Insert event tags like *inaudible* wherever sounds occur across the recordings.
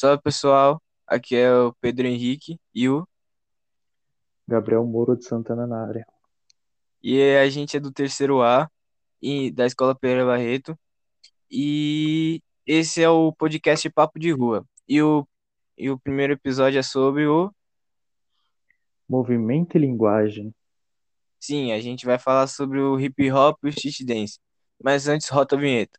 Salve pessoal, aqui é o Pedro Henrique e o Gabriel Moro de Santana na área. e a gente é do terceiro A e da Escola Pereira Barreto e esse é o podcast Papo de Rua. E o, e o primeiro episódio é sobre o Movimento e linguagem. sim, a gente vai falar sobre o hip hop e o street dance. Mas antes rota a vinheta.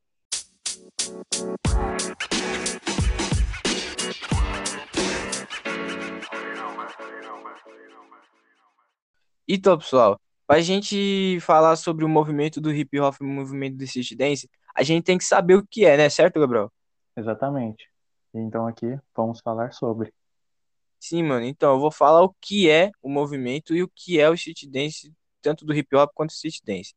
Então, pessoal, para a gente falar sobre o movimento do hip hop e o movimento do street dance, a gente tem que saber o que é, né? Certo, Gabriel? Exatamente. Então aqui vamos falar sobre. Sim, mano. Então, eu vou falar o que é o movimento e o que é o street dance, tanto do hip hop quanto do street dance.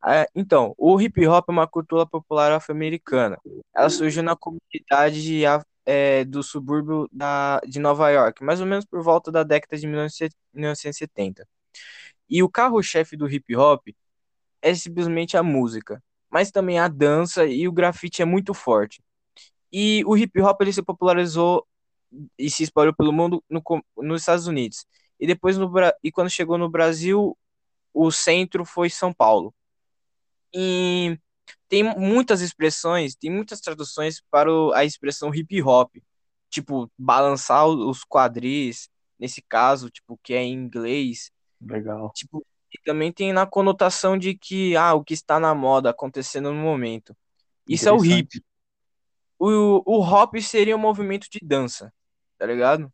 Ah, então, o hip hop é uma cultura popular afro-americana. Ela surgiu na comunidade ah, é, do subúrbio da, de Nova York, mais ou menos por volta da década de 1970. E o carro-chefe do hip hop é simplesmente a música, mas também a dança e o grafite é muito forte. E o hip hop ele se popularizou e se espalhou pelo mundo no, nos Estados Unidos. E depois no, e quando chegou no Brasil, o centro foi São Paulo. E tem muitas expressões, tem muitas traduções para o- a expressão hip hop, tipo balançar os quadris, nesse caso, tipo que é em inglês, Legal. tipo, e também tem na conotação de que ah, o que está na moda acontecendo no momento. Isso é o hip. O, o hop seria um movimento de dança, tá ligado?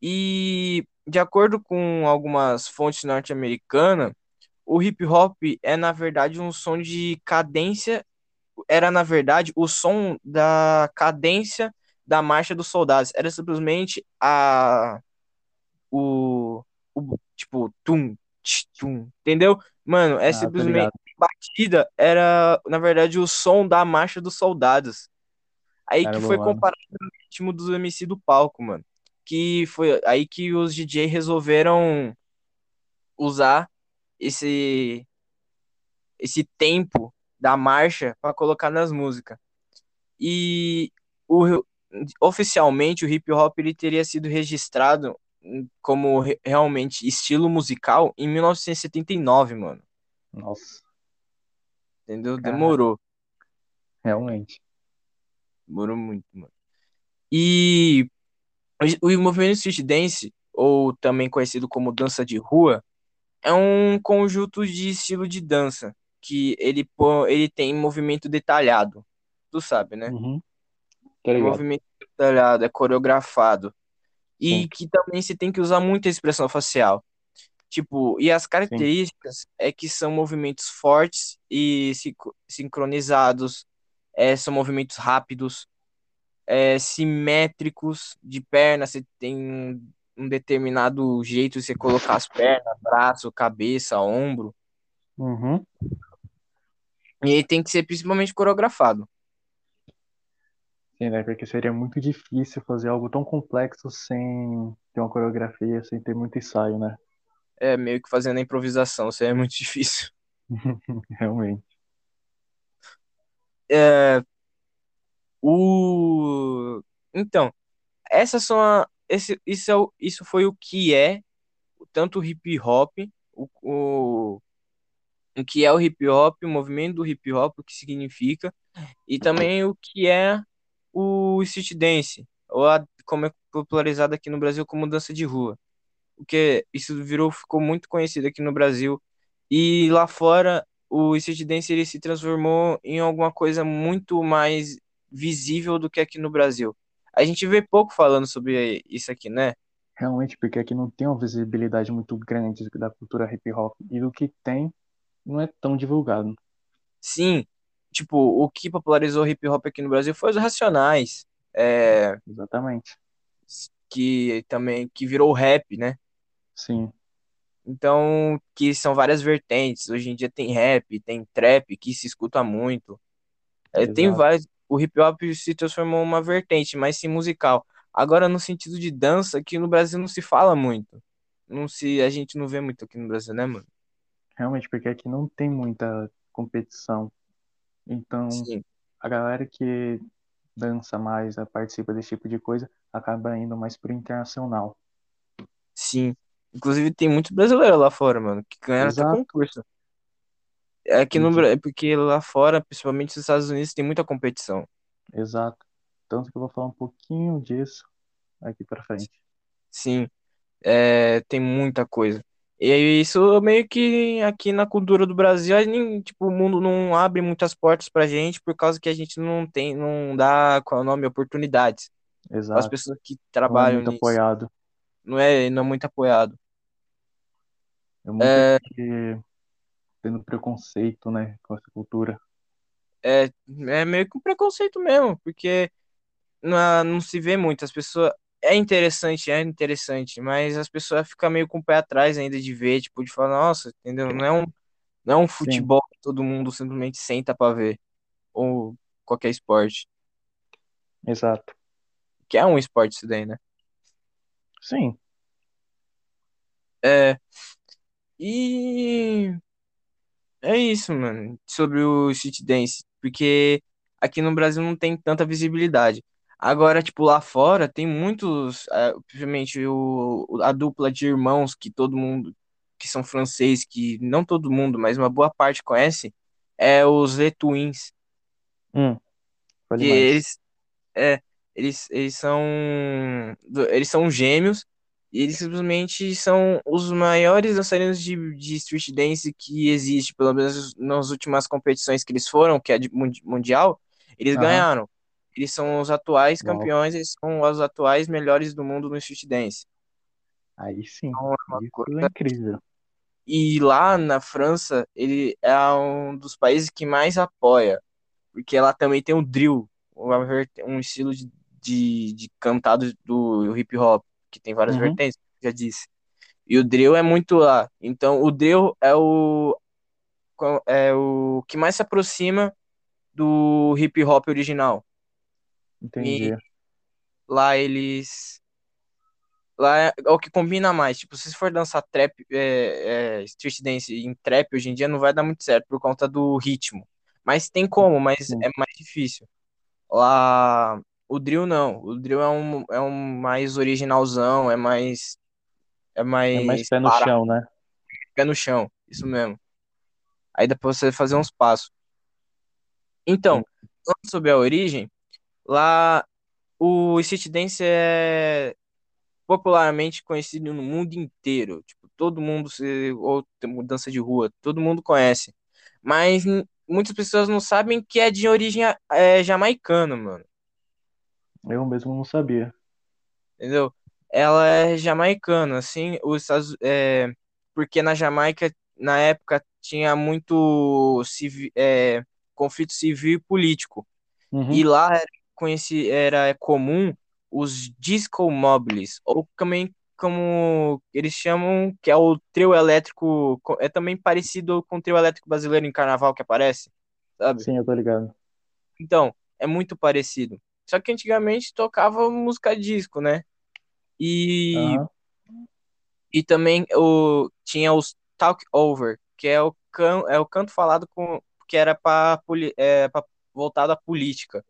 E de acordo com algumas fontes norte-americanas, o hip hop é na verdade um som de cadência, era na verdade o som da cadência da marcha dos soldados. Era simplesmente a o, o tipo tum, tch, tum, entendeu? Mano, é Ah, tô simplesmente batida, era na verdade o som da marcha dos soldados. Aí que Caramba, foi mano. comparado ao ritmo dos MC do palco, mano. Que foi aí que os DJ resolveram usar esse esse tempo da marcha para colocar nas músicas. E o, oficialmente o hip hop ele teria sido registrado como re- realmente estilo musical em 1979, mano. Nossa, Entendeu? Caraca. Demorou. realmente. Demorou muito, mano. E o movimento street dance, ou também conhecido como dança de rua, é um conjunto de estilo de dança que ele, ele tem movimento detalhado. Tu sabe, né? Uhum. Movimento detalhado, é coreografado. E Sim. que também você tem que usar muita expressão facial. Tipo, e as Sim. características é que são movimentos fortes e sincro- sincronizados, é, são movimentos rápidos, é, simétricos de perna, você tem um, um determinado jeito de você colocar as pernas, braço, cabeça, ombro, Uhum. e ele tem que ser principalmente coreografado. Sim, né? Porque seria muito difícil fazer algo tão complexo sem ter uma coreografia, sem ter muito ensaio, né? É meio que fazendo a improvisação, isso aí é muito *laughs* difícil. *laughs* Realmente. É, o... Então, essas são a... Esse, isso, é o- isso foi o que é tanto o hip hop, o, o, o que é o hip hop, o movimento do hip hop, o que significa, e também o que é o street dance, ou a, como é popularizado aqui no Brasil como dança de rua. Porque isso virou, ficou muito conhecido aqui no Brasil, e lá fora o street dance ele se transformou em alguma coisa muito mais visível do que aqui no Brasil. A gente vê pouco falando sobre isso aqui, né? Realmente, porque aqui não tem uma visibilidade muito grande da cultura hip hop. E do que tem, não é tão divulgado. Sim, tipo, o que popularizou o hip hop aqui no Brasil foi os Racionais, é, Exatamente. que também que virou o rap, né? Sim, Então, que são várias vertentes. Hoje em dia tem rap, tem trap, que se escuta muito. É, tem vários. O hip hop se transformou uma vertente, mas sim musical. Agora, no sentido de dança, aqui no Brasil não se fala muito. Não se, a gente não vê muito aqui no Brasil, né, mano? Realmente, porque aqui não tem muita competição. Então, Sim, a galera que dança mais, né, participa desse tipo de coisa, acaba indo mais pro internacional. Sim. Inclusive tem muito brasileiro lá fora, mano, que ganharam até Exato. concurso. Aqui no Entendi. Brasil, porque lá fora, principalmente nos Estados Unidos, tem muita competição. Exato. Tanto que eu vou falar um pouquinho disso aqui pra frente. Sim, é, tem muita coisa. E isso meio que aqui na cultura do Brasil, a gente, tipo, o mundo não abre muitas portas pra gente por causa que a gente não tem, não dá, qual é o nome, oportunidades para as Exato. pessoas que Não é trabalham muito nisso. apoiado. Não é, não é muito apoiado. É muito que tendo preconceito, né, com essa cultura. É, é meio que um preconceito mesmo, porque não, não se vê muito. As pessoas. É interessante, é interessante, mas as pessoas ficam meio com o pé atrás ainda de ver, tipo, de falar, nossa, entendeu? Não é um, não é um Sim, futebol que todo mundo simplesmente senta pra ver, ou qualquer esporte, exato. que é um esporte isso daí, né? Sim, É, e é isso, mano, sobre o street dance, porque aqui no Brasil não tem tanta visibilidade. Agora, tipo, lá fora tem muitos, é, principalmente o, a dupla de irmãos que todo mundo, que são francês, que não todo mundo, mas uma boa parte conhece, é os Les Twins, hum, que eles, é, eles, eles são, eles são gêmeos, e eles simplesmente são os maiores dançarinos de, de street dance que existe, pelo menos nas últimas competições que eles foram, que é de mundi- mundial, eles Aham, ganharam. Eles são os atuais uau. campeões, eles são os atuais melhores do mundo no street dance. Aí sim, Então, é uma isso é coisa- incrível. E lá na França, ele é um dos países que mais apoia, porque lá também tem o drill, um estilo de, de, de cantado do hip hop, que tem várias Uhum, vertentes, já disse. E o drill é muito lá. Então, o drill é o, é o que mais se aproxima do hip hop original. E entendi. lá eles. Lá é o que combina mais. Tipo, se você for dançar trap, é, é, street dance em trap hoje em dia, não vai dar muito certo por conta do ritmo. Mas tem como, mas Sim, é mais difícil. Lá, o drill não. O drill é um, é um mais originalzão, é mais, é é mais mais pé no parado, chão, né? pé no chão. Isso mesmo. Aí dá pra você fazer uns passos. Então, falando sobre a origem, lá o street dance é popularmente conhecido no mundo inteiro. Tipo, todo mundo se ou mudança de rua, todo mundo conhece. Mas muitas pessoas não sabem que é de origem é, jamaicana, mano. Eu mesmo não sabia. Entendeu? Ela é jamaicana, assim, os Estados, é, porque na Jamaica, na época, tinha muito civi, é, conflito civil e político. E Uhum, lá era, conheci, era comum os disco mobiles, ou também como eles chamam, que é o trio elétrico, co- é também parecido com o trio elétrico brasileiro em carnaval que aparece, sabe? sim, eu tô ligado. Então, é muito parecido. Só que antigamente tocava música disco, né? E, Aham, e também o, tinha os talk over, que é o, can, é o canto falado com, que era para é, pra- voltado à política.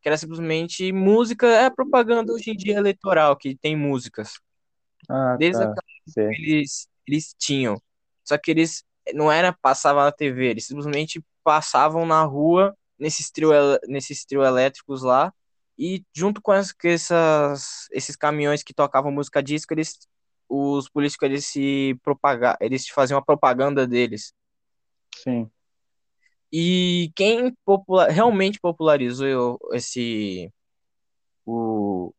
Que era simplesmente música, é propaganda hoje em dia eleitoral, que tem músicas. Ah, Desde tá. aquela que eles, eles tinham. Só que eles não era passava na TV, eles simplesmente passavam na rua nesses trio, nesses trio elétricos lá. E junto com as, essas, esses caminhões que tocavam música disco, eles, os políticos eles se propagar, eles faziam a propaganda deles. Sim. E quem popular, realmente popularizou esse o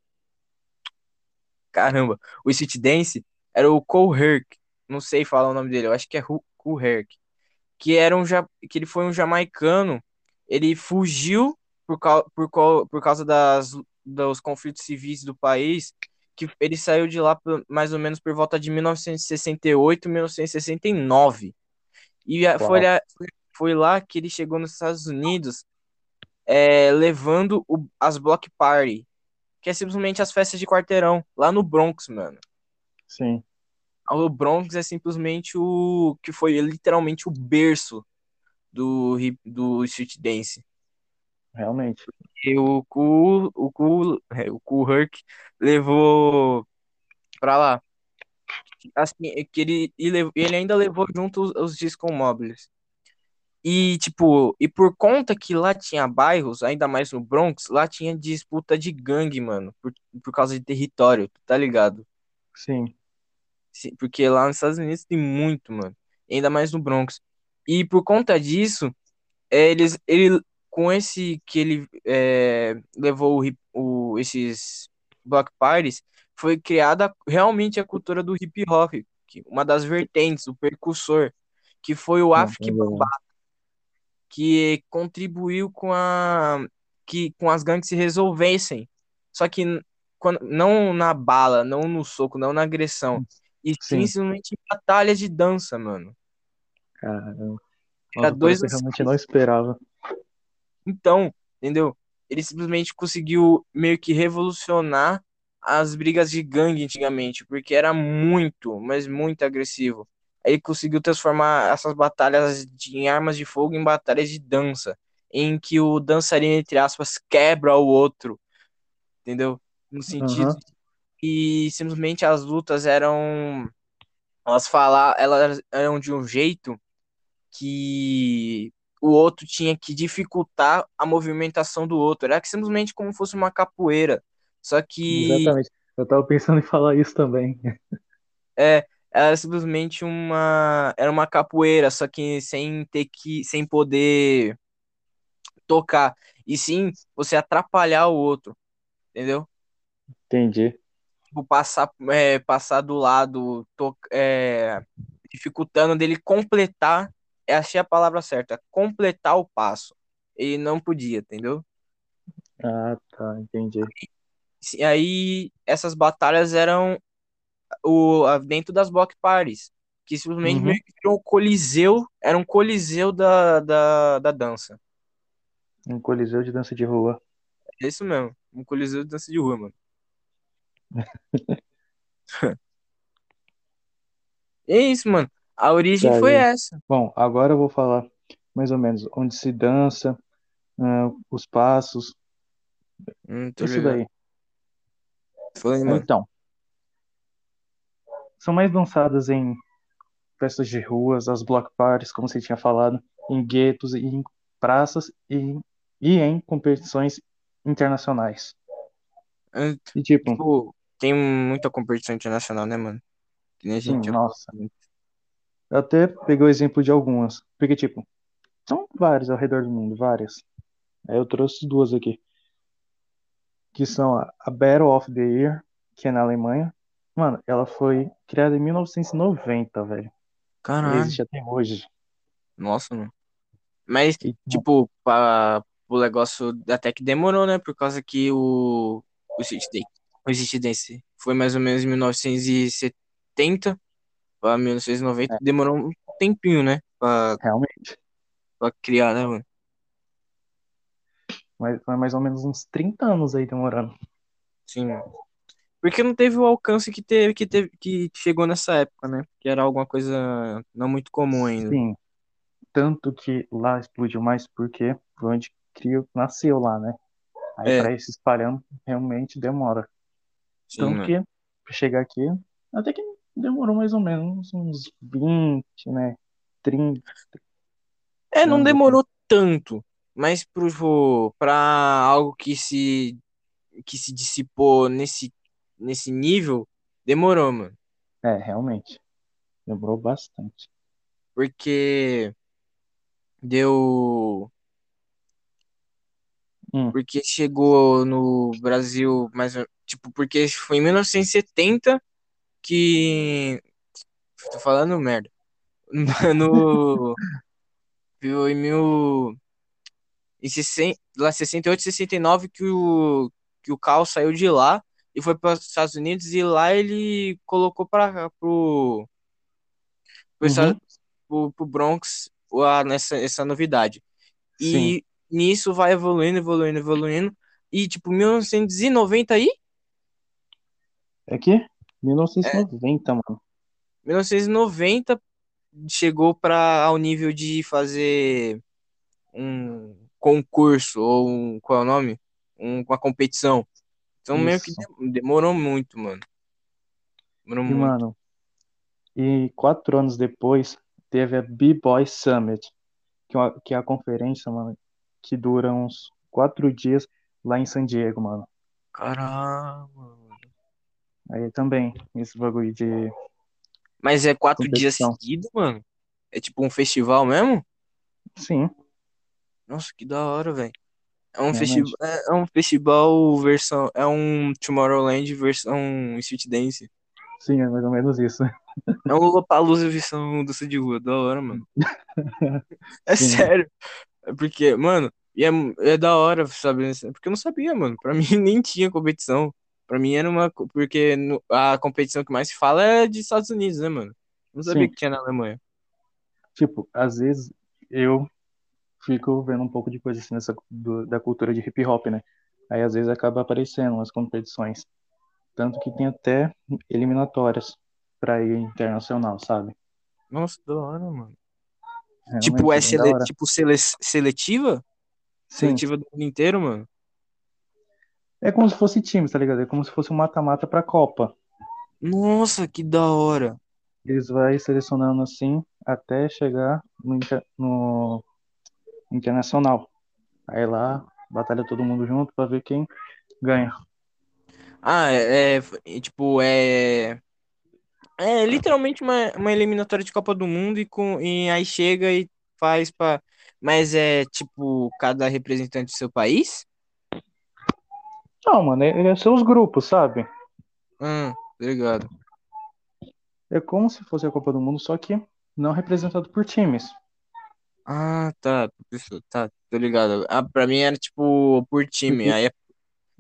caramba, o Street Dance era o Cole Herc, não sei falar o nome dele, eu acho que é Cole Herc, que era um que ele foi um jamaicano, ele fugiu por, cau- por, por causa das, dos conflitos civis do país, que ele saiu de lá por- mais ou menos por volta de 1968, 1969. E foi, foi foi lá que ele chegou nos Estados Unidos, é, levando o- as Block Party, que é simplesmente as festas de quarteirão, lá no Bronx, mano. Sim. O Bronx é simplesmente o que foi literalmente o berço do, do street dance. realmente. E o Ku, o Ku, é, o Ku Herc levou pra lá. Assim, é que ele, ele, ele ainda levou junto os, os discos móveis. E, tipo, e por conta que lá tinha bairros, ainda mais no Bronx, lá tinha disputa de gangue, mano, por, por causa de território, tá ligado? Sim. Sim, Porque lá nos Estados Unidos tem muito, mano, ainda mais no Bronx. E por conta disso, é, eles, ele, com esse que ele é, levou o, o- esses block parties, foi criada realmente a cultura do hip hop, uma das vertentes, o percussor, que foi o entendeu? Que contribuiu com a que com as gangues se resolvessem. Só que quando, não na bala, não no soco, não na agressão, e sim em batalhas de dança, mano. Caramba. Era Nossa, dois eu realmente não esperava. Então, entendeu? Ele simplesmente conseguiu meio que revolucionar as brigas de gangue antigamente, porque era muito, mas muito agressivo. Ele conseguiu transformar essas batalhas de, em armas de fogo em batalhas de dança, em que o dançarino, entre aspas, quebra o outro, entendeu? No sentido de que simplesmente as lutas eram, elas falar, elas eram de um jeito que o outro tinha que dificultar a movimentação do outro. Era simplesmente como fosse uma capoeira. Só que Exatamente. Eu tava pensando em falar isso também. é, era simplesmente uma era uma capoeira, só que sem ter que sem poder tocar. E sim você atrapalhar o outro, entendeu? Entendi. Tipo, passar, é, passar do lado, to, é, dificultando dele completar, é, achei a palavra certa, completar o passo. Ele não podia, entendeu? Ah, tá, entendi. E aí essas batalhas eram o, a- dentro das block parties, que simplesmente Uhum. meio que virou um coliseu, era um coliseu da, da, da dança. Um coliseu de dança de rua. É isso mesmo, um coliseu de dança de rua, mano. *laughs* É isso, mano. A origem Tá foi essa. Bom, agora eu vou falar mais ou menos onde se dança, ah, os passos, Hum, isso ligado. daí. Foi, mano. Então, são mais dançadas em festas de ruas, as block parties, como você tinha falado, em guetos e em praças e, e em competições internacionais. É, E tipo, Tipo, tem muita competição internacional, né, mano? Que nem a sim, gente já nossa, eu até peguei o exemplo de algumas, porque tipo, são várias ao redor do mundo, várias. Aí eu trouxe duas aqui, que são a Battle of the Year, que é na Alemanha. Mano, ela foi criada em 1990, velho. Caralho. existe até hoje. Nossa, mano. Mas, E, tipo, pra, o negócio até que demorou, né? Por causa que o, o City o City Dance foi mais ou menos em 1970 pra 1990. é, Demorou um tempinho, né? Pra, realmente, pra criar, né, mano? mas foi mais ou menos uns 30 anos aí demorando. Sim, mano. Porque não teve o alcance que teve, que teve, que chegou nessa época, né? Que era alguma coisa não muito comum ainda. Sim, tanto que lá explodiu mais porque foi onde criou, nasceu lá, né? Aí É, pra ir se espalhando, realmente demora. sim, Tanto mano. que, pra chegar aqui, até que demorou mais ou menos uns 20, né? 30 É, não demorou tanto, mas pro, pra algo que se, que se dissipou nesse, nesse nível, demorou, mano. É, realmente. Demorou bastante. Porque deu. Hum, Porque chegou no Brasil, mais tipo, porque foi em 1970 que. Tô falando merda. *laughs* No. Viu, em mil. Em 60, lá 68, 69 que o, que o Cal saiu de lá e foi para os Estados Unidos e lá ele colocou para pro, pro, uhum, pro, pro Bronx a, nessa, essa novidade. sim. E nisso vai evoluindo, evoluindo, evoluindo. E tipo, 1990 aí? É que É, 1990, mano. 1990 chegou para ao nível de fazer um concurso ou um, qual é o nome? Um, uma competição. Então meio que Isso. de- demorou muito, mano. Demorou E, muito. mano, e quatro anos depois, teve a B-Boy Summit, que é, uma- que é a conferência, mano, que dura uns quatro dias lá em San Diego, mano. Caramba. mano. Aí também, esse bagulho de Mas é quatro dias competição. seguidos, mano? É tipo um festival mesmo? Sim, Nossa, que da hora, velho. É um festival, realmente. é é um festival versão, é um Tomorrowland versão Street Dance. Sim, é mais ou menos isso. É um Lollapalooza versão dança de rua, da hora, mano. *laughs* É Sim, sério. É porque, mano, e é, é da hora saber, isso, porque eu não sabia, mano. Pra *laughs* mim nem tinha competição. Pra mim era uma, porque a competição que mais se fala é de Estados Unidos, né, mano? Não sabia sim. que tinha na Alemanha. Tipo, às vezes eu fico vendo um pouco de coisa assim nessa do- da cultura de hip hop, né? Aí às vezes acaba aparecendo nas competições. Tanto que tem até eliminatórias pra ir internacional, sabe? Nossa, da hora, mano. Realmente Tipo, é sele, hora. tipo sele, seletiva? Sim, Seletiva do mundo inteiro, mano? é como se fosse time, tá ligado? É como se fosse um mata-mata pra Copa. Nossa, que da hora. Eles vai selecionando assim até chegar no, no internacional. Aí lá batalha todo mundo junto pra ver quem ganha. Ah, é, é, é, tipo, é. É literalmente uma, uma eliminatória de Copa do Mundo e, com, e aí chega e faz pra. Mas é tipo cada representante do seu país? Não, mano, é, é seus grupos, sabe? Hum, ligado. É como se fosse a Copa do Mundo, só que não representado por times. Ah, tá. Isso, Tá, tô ligado. Ah, pra mim era tipo por time. Aí é,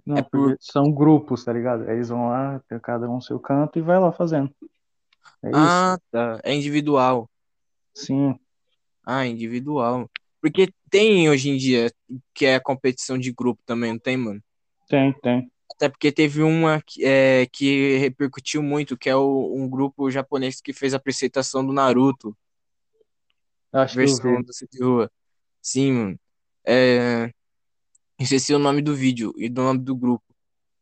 não, é por. são grupos, tá ligado? Aí Eles vão lá, tem cada um seu canto e vai lá fazendo. É. Ah, tá. É individual. Sim, Ah, individual. Porque tem hoje em dia que é competição de grupo também, não tem, mano? tem, tem. Até porque teve uma que, é, que repercutiu muito, que é o, um grupo japonês que fez a apresentação do Naruto, Acho versão do de rua. Sim, mano. É, esqueci o nome do vídeo e do nome do grupo.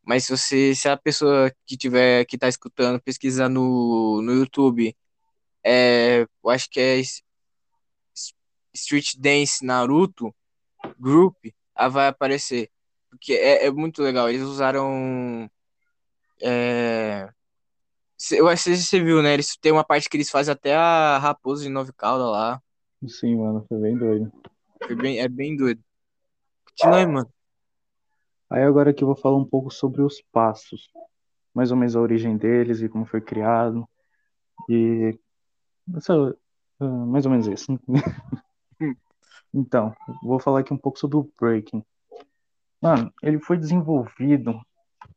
Mas se você, se a pessoa que tiver, que tá escutando, pesquisar no, no YouTube, é, eu acho que é Street Dance Naruto Group, ah, vai aparecer. Porque é, é muito legal. Eles usaram. é, eu acho que você viu, né? Eles tem uma parte que eles fazem até a raposa de nove cauda lá. Sim, mano, foi bem doido. Foi bem, é bem doido. Continua aí, mano. Aí agora que eu vou falar um pouco sobre os passos. Mais ou menos a origem deles e como foi criado. E. essa- ah, mais ou menos isso. *laughs* Então, vou falar aqui um pouco sobre o breaking. Mano, ele foi desenvolvido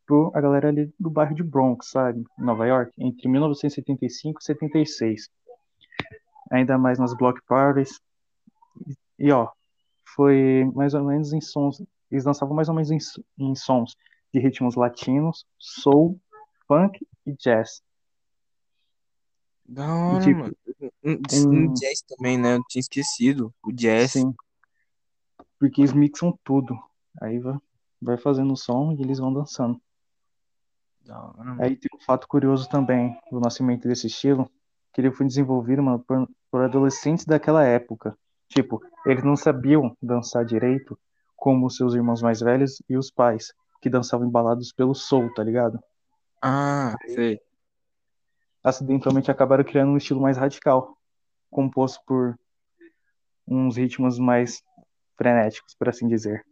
por a galera ali do bairro de Bronx, sabe? Nova York, entre 1975 e 76. Ainda mais nas block parties. E ó, foi mais ou menos em sons. Eles dançavam mais ou menos em, em sons de ritmos latinos, soul, funk e jazz. Da hora, tipo, mano. Jazz também, né? Eu tinha esquecido. O jazz. Sim, porque eles mixam tudo. Aí vai, vai fazendo o som e eles vão dançando. Da hora. Aí tem um fato curioso também do nascimento desse estilo, que ele foi desenvolvido, mano, por, por adolescentes daquela época. Tipo, eles não sabiam dançar direito como os seus irmãos mais velhos e os pais, que dançavam embalados pelo soul, tá ligado? Ah, sei. acidentalmente acabaram criando um estilo mais radical, composto por uns ritmos mais frenéticos, por assim dizer.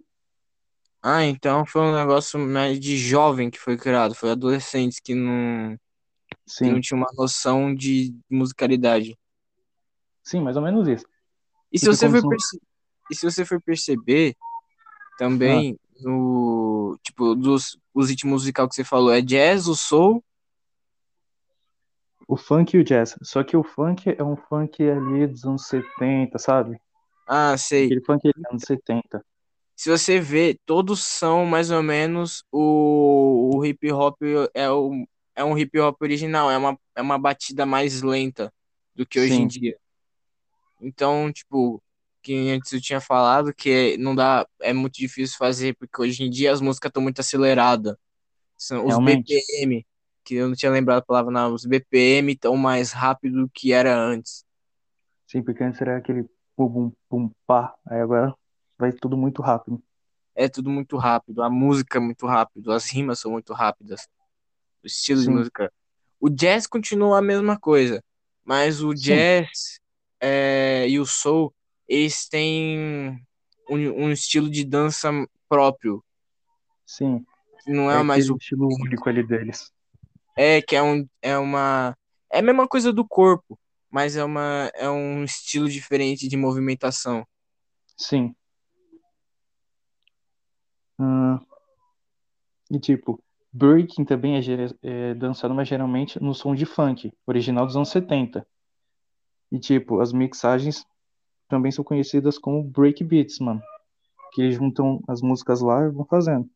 Ah, então foi um negócio mais de jovem que foi criado. Foi adolescentes que não, que não Sim, tinha uma noção de musicalidade. sim, mais ou menos isso. E se Porque você for, são. perce... e se você for perceber, Ah, também no tipo dos os ritmos musicais que você falou é jazz, o soul. o funk e o jazz. Só que o funk é um funk ali dos anos 70, sabe? Ah, sei. Aquele funk dos anos 70. Se você vê, todos são mais ou menos o, o hip hop é, o, é um hip hop original, é uma, é uma batida mais lenta do que hoje em Sim, dia. Então, tipo, que antes eu tinha falado, que não dá, é muito difícil fazer, porque hoje em dia as músicas estão muito aceleradas. São os. BPM, que eu não tinha lembrado a palavra, não, os BPM estão mais rápido do que era antes. Sim, porque antes era aquele pum, pum, pum, pá. Aí agora vai tudo muito rápido. É tudo muito rápido, a música é muito rápido, as rimas são muito rápidas, o estilo de Sim, música. O jazz continua a mesma coisa, mas o sim, jazz é, e o soul, eles têm um, um estilo de dança próprio, sim. não É é mais o estilo único ali deles. é que é um é uma é a mesma coisa do corpo, mas é uma é um estilo diferente de movimentação. Sim. Ah, e tipo, breaking também é, é dançado, mas geralmente no som de funk, original dos anos 70. E tipo, as mixagens também são conhecidas como breakbeats, mano. Que eles juntam as músicas lá e vão fazendo.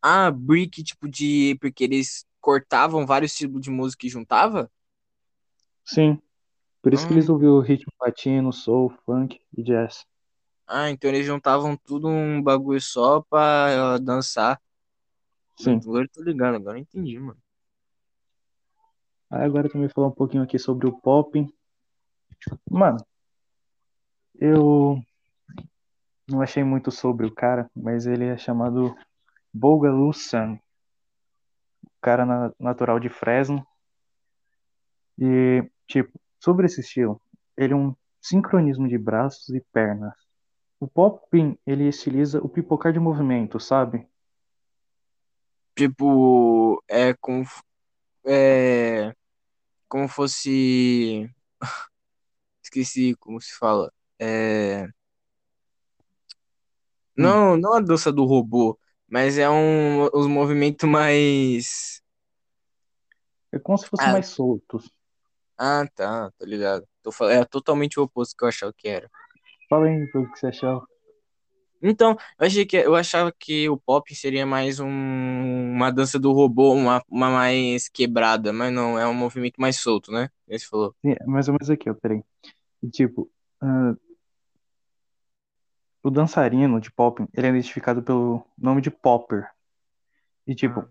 Ah, brick tipo de porque eles cortavam vários tipos de música e juntava? Sim, por isso que Ah, eles ouviram ritmo latino, soul, funk e jazz. ah, então eles juntavam tudo um bagulho só pra dançar. Sim. Agora eu tô ligado, agora eu entendi, mano. Aí agora também falar um pouquinho aqui sobre o pop. Mano, eu não achei muito sobre o cara, mas ele é chamado Bogalu Sam, cara na- natural de Fresno. E, tipo, sobre esse estilo, ele é um sincronismo de braços e pernas. O popping, ele estiliza o pipocar de movimento, sabe? Tipo, é como é como fosse *laughs* esqueci como se fala. É Hum, Não, não a dança do robô, mas é um os movimentos mais. é como se fosse Ah, mais soltos. ah, tá, tô ligado. Tô falando, é totalmente o oposto que eu achava que era. Fala aí o que você achava. Então, eu achei que eu achava que o pop seria mais um, uma dança do robô, uma, uma mais quebrada, mas não, é um movimento mais solto, né? Esse falou. Sim, é mais ou menos aqui, ó, peraí. E, tipo, ah, o dançarino de popping, ele é identificado pelo nome de popper. E, tipo, Ah.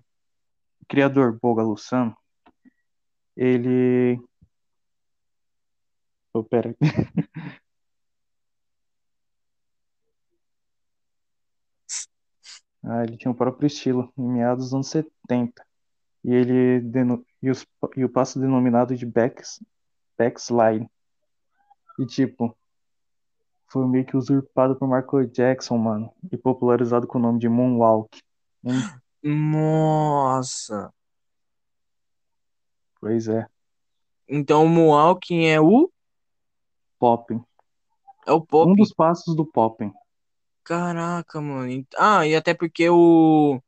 o criador Bogalu Sam, ele... Oh, pera. *laughs* Ah, ele tinha o próprio estilo, em meados dos anos 70. E ele e, os... e o passo denominado de backs... backslide. E tipo, foi meio que usurpado por Michael Jackson, mano. E popularizado com o nome de Moonwalk. Hum, Nossa! pois é, Então o Moonwalking é o popping. é o Um pop. dos passos do popping. Caraca, mano. Ah, e até porque o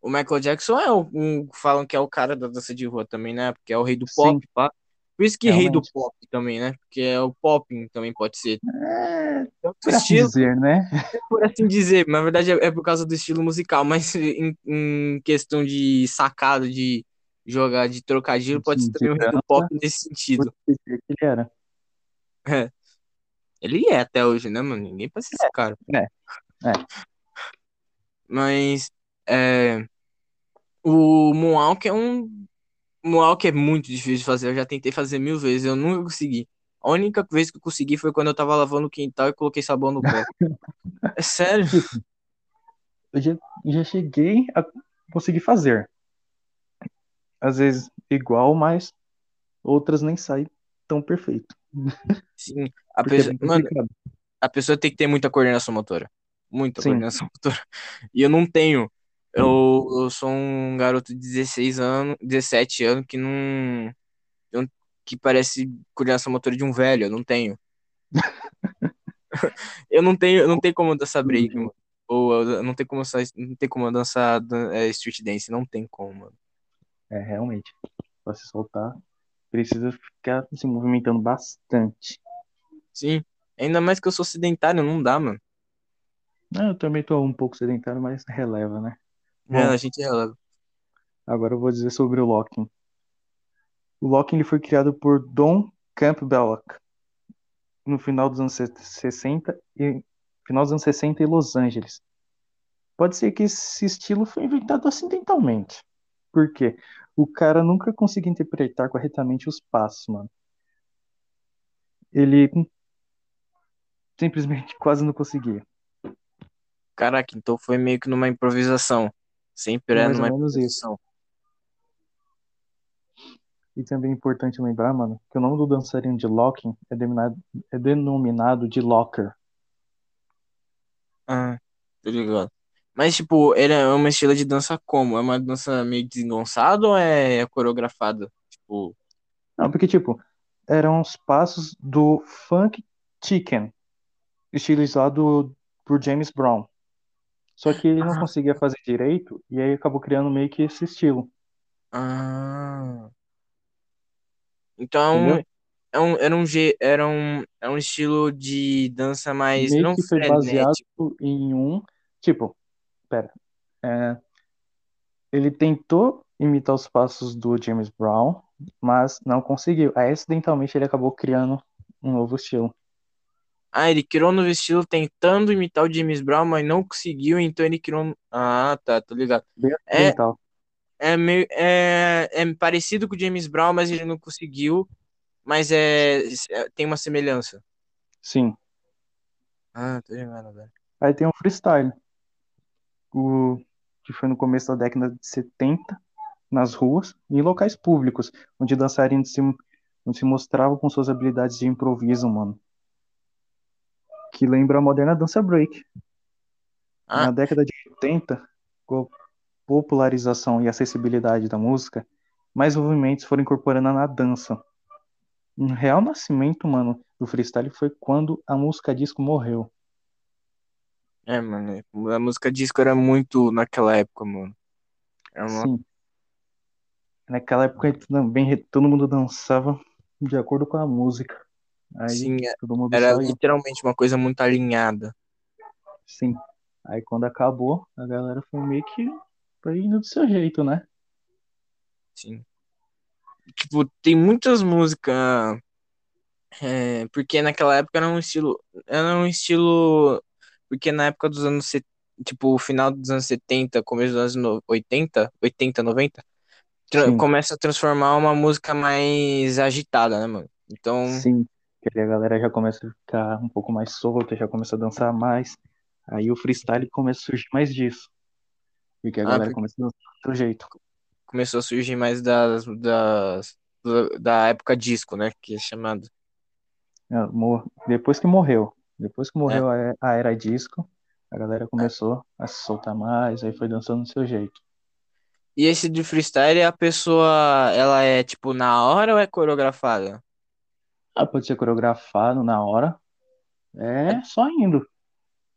o Michael Jackson é o, um, falam que é o cara da dança de rua também, né? Porque é o rei do pop, Sim, pá. Por isso que rei do realmente. pop também, né? Porque é o popping também pode ser É, tanto por assim estilo, dizer, né? por assim dizer. Na verdade é, é por causa do estilo musical, mas em, em questão de sacada, de jogar, de trocadilho, pode ser também o rei do pop nesse sentido. que ele era. É. Ele é até hoje, né, mano? Ninguém passa esse cara. É, é. Mas é, o Moonwalk é um Moonwalk é muito difícil de fazer. Eu já tentei fazer mil vezes, eu nunca consegui. A única vez que eu consegui foi quando eu tava lavando o quintal e coloquei sabão no pé. É sério? Tipo, eu já, já cheguei a conseguir fazer. Às vezes igual, mas outras nem saem tão perfeito. Sim. A Porque é pessoa, bem mano, a pessoa tem que ter muita coordenação motora. Muita Sim, coordenação *laughs* motora. E eu não tenho. Eu, eu sou um garoto de 16 anos, 17 anos que não, que parece coordenação motora de um velho. Eu não tenho. *laughs* Eu não tenho, eu não tenho como dançar break, mano. Ou não tem como dançar, não tem como dançar dan- é, street dance, não tem como, mano. é realmente. Pra se soltar, precisa ficar se movimentando bastante. Sim. Ainda mais que eu sou sedentário, não dá, mano. Ah, Eu também tô um pouco sedentário, mas releva, né? É, Bom, a gente releva. agora eu vou dizer sobre o locking. O locking ele foi criado por Don Campbell. no final dos anos 60 e final dos anos 60 em Los Angeles. Pode ser que esse estilo foi inventado acidentalmente. Por quê? O cara nunca conseguiu interpretar corretamente os passos, mano. Ele simplesmente *laughs* quase não conseguia. Caraca, então foi meio que numa improvisação. Sempre é numa improvisação. E também é importante lembrar, mano, que o nome do dançarino de locking é denominado, é denominado de locker. Ah, tô ligado. Mas, tipo, ele é uma estilo de dança como? É uma dança meio desengonçada ou é coreografada? Tipo, Não, porque, tipo, eram os passos do Funk Chicken, estilizado por James Brown. Só que ele não Ah. conseguia fazer direito e aí acabou criando meio que esse estilo, ah. Então, entendeu? é um, era um, era um, é um estilo de dança mais, Meio não que foi baseado em um, tipo, pera, é, ele tentou imitar os passos do James Brown, mas não conseguiu. Aí, acidentalmente, ele acabou criando um novo estilo. Ah, ele criou novo estilo tentando imitar o James Brown, mas não conseguiu, então ele criou. Ah, tá, tô ligado. Bem É, acidental. é meio, é, é parecido com o James Brown, mas ele não conseguiu, mas é, é- tem uma semelhança. Sim. Ah, tô ligado, velho. Aí tem o freestyle, o, que foi no começo da década de 70, nas ruas e em locais públicos, onde dançarinos se, se mostravam com suas habilidades de improviso, mano. Que lembra a moderna dança break. Ah, Na década de 80, com a popularização e acessibilidade da música, mais movimentos foram incorporando na dança. Um real nascimento, mano, do freestyle foi quando a música disco morreu. é, mano. A música disco era muito naquela época, mano. Era uma... Sim. Naquela época também todo mundo dançava de acordo com a música. Aí Sim, é- era só ia. literalmente uma coisa muito alinhada. Sim. Aí quando acabou, a galera foi meio que foi indo do seu jeito, né? Sim. Tipo, tem muitas músicas. é, porque naquela época era um estilo. Era um estilo. Porque na época dos anos. Tipo, final dos anos 70, começo dos anos no- 80, 80, 90, tra- Sim, começa a transformar uma música mais agitada, né, mano? Então, sim. Que a galera já começa a ficar um pouco mais solta, já começa a dançar mais. Aí o freestyle começa a surgir mais disso. Porque a ah, galera porque começa a dançar do outro jeito. começou a surgir mais das, das, do- da época disco, né? Que é chamado. É, Depois que morreu. Depois que É. morreu a a era disco, a galera começou a se soltar mais, aí foi dançando do seu jeito. E esse de freestyle, a pessoa, ela é tipo na hora ou é coreografada? Ah, pode ser coreografado na hora. É só indo.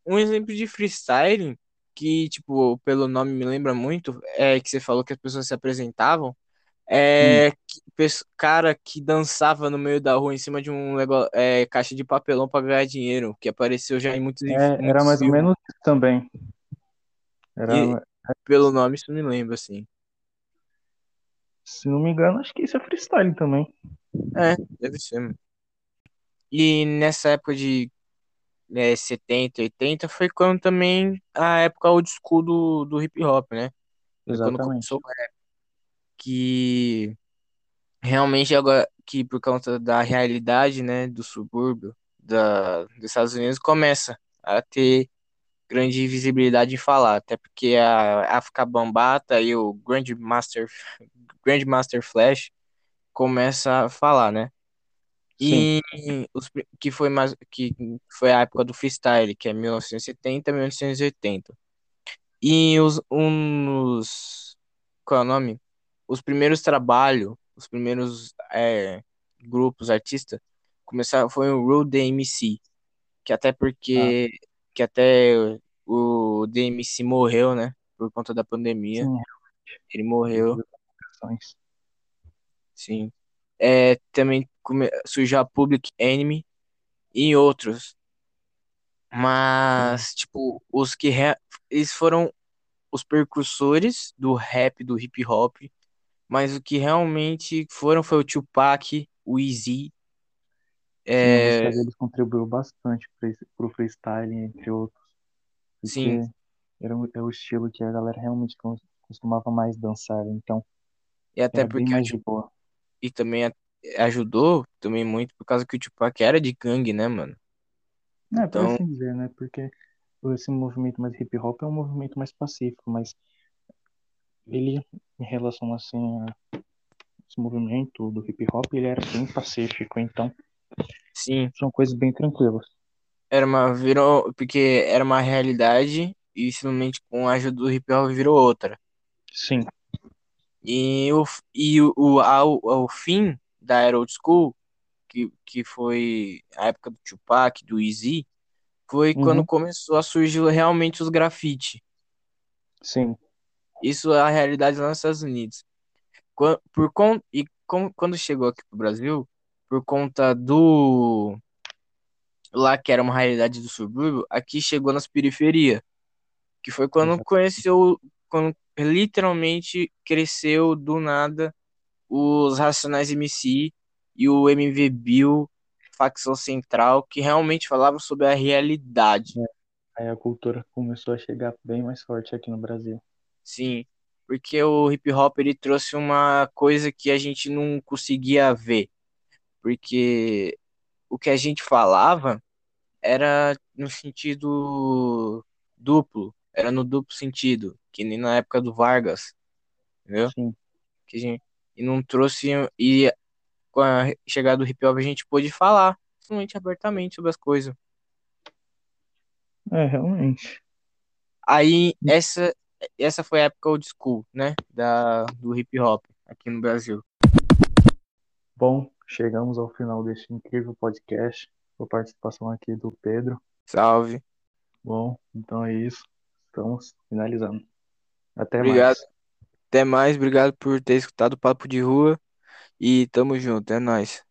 Um exemplo de freestyle que, tipo, pelo nome me lembra muito, é que você falou que as pessoas se apresentavam, é que, pes- cara que dançava no meio da rua em cima de um negócio, é, caixa de papelão pra ganhar dinheiro, que apareceu já em muitos, É, era muitos mais ou filmes. menos isso também. Era, E pelo nome isso me lembra, assim. se não me engano, acho que isso é freestyle também. É, deve ser. mano. E nessa época de né, 70, 80 foi quando também a época old school do, do hip hop, né? Foi Quando Exatamente. começou que realmente agora que por conta da realidade, né, do subúrbio da, dos Estados Unidos começa a ter grande visibilidade em falar, até porque a África Bambata e o Grandmaster Grandmaster Flash começa a falar, né? Sim, E os, que foi mais que foi a época do freestyle, que é 1970, 1980. E os uns qual é o nome? Os primeiros trabalhos, os primeiros é, grupos artistas começaram foi o Rule DMC, que até ah, porque que até o DMC morreu, né, por conta da pandemia. sim, Ele morreu, sim. É, também a Public Enemy e outros. Mas, tipo, os que eles foram os precursores do rap, do hip hop, mas o que realmente foram foi o Tupac, o a É, deles contribuiu bastante para o freestyle, entre outros, sim, era o, é o estilo que a galera realmente cos- costumava mais dançar, então e até era porque mais de boa. e também ajudou também muito por causa que o Tupac era de gangue, né, mano? É, por Então, assim dizer, né? Porque esse movimento mais hip hop é um movimento mais pacífico, mas ele, em relação assim a esse movimento do hip hop, ele era bem pacífico, então sim, são coisas bem tranquilas. era uma virou porque era uma realidade e simplesmente com a ajuda do hip hop virou outra. Sim, E o e o, o ao, ao fim da era old school, que, que foi a época do Tupac, do Easy, foi quando uhum, começou a surgir realmente os grafite. sim, Isso é a realidade lá nos Estados Unidos. Quan- Por con e com, quando chegou aqui pro Brasil, por conta do lá que era uma realidade do subúrbio, aqui chegou nas periferias, que foi quando conheceu, quando literalmente cresceu do nada os Racionais MC e o MV Bill, facção central, que realmente falavam sobre a realidade. É, Aí a cultura começou a chegar bem mais forte aqui no Brasil. Sim, porque o hip hop ele trouxe uma coisa que a gente não conseguia ver, porque o que a gente falava era no sentido duplo, era no duplo sentido, que nem na época do Vargas, entendeu? Sim, Que a gente, e não trouxe e com a chegada do hip hop a gente pôde falar simplesmente abertamente sobre as coisas. é, realmente. Aí essa essa foi a época old school, né, da do hip hop aqui no Brasil. Bom, chegamos ao final deste incrível podcast, com a participação aqui do Pedro. Salve. Bom, então é isso. Estamos finalizando. Até Obrigado. mais. Até mais, obrigado por ter escutado o Papo de Rua e tamo junto, é nóis.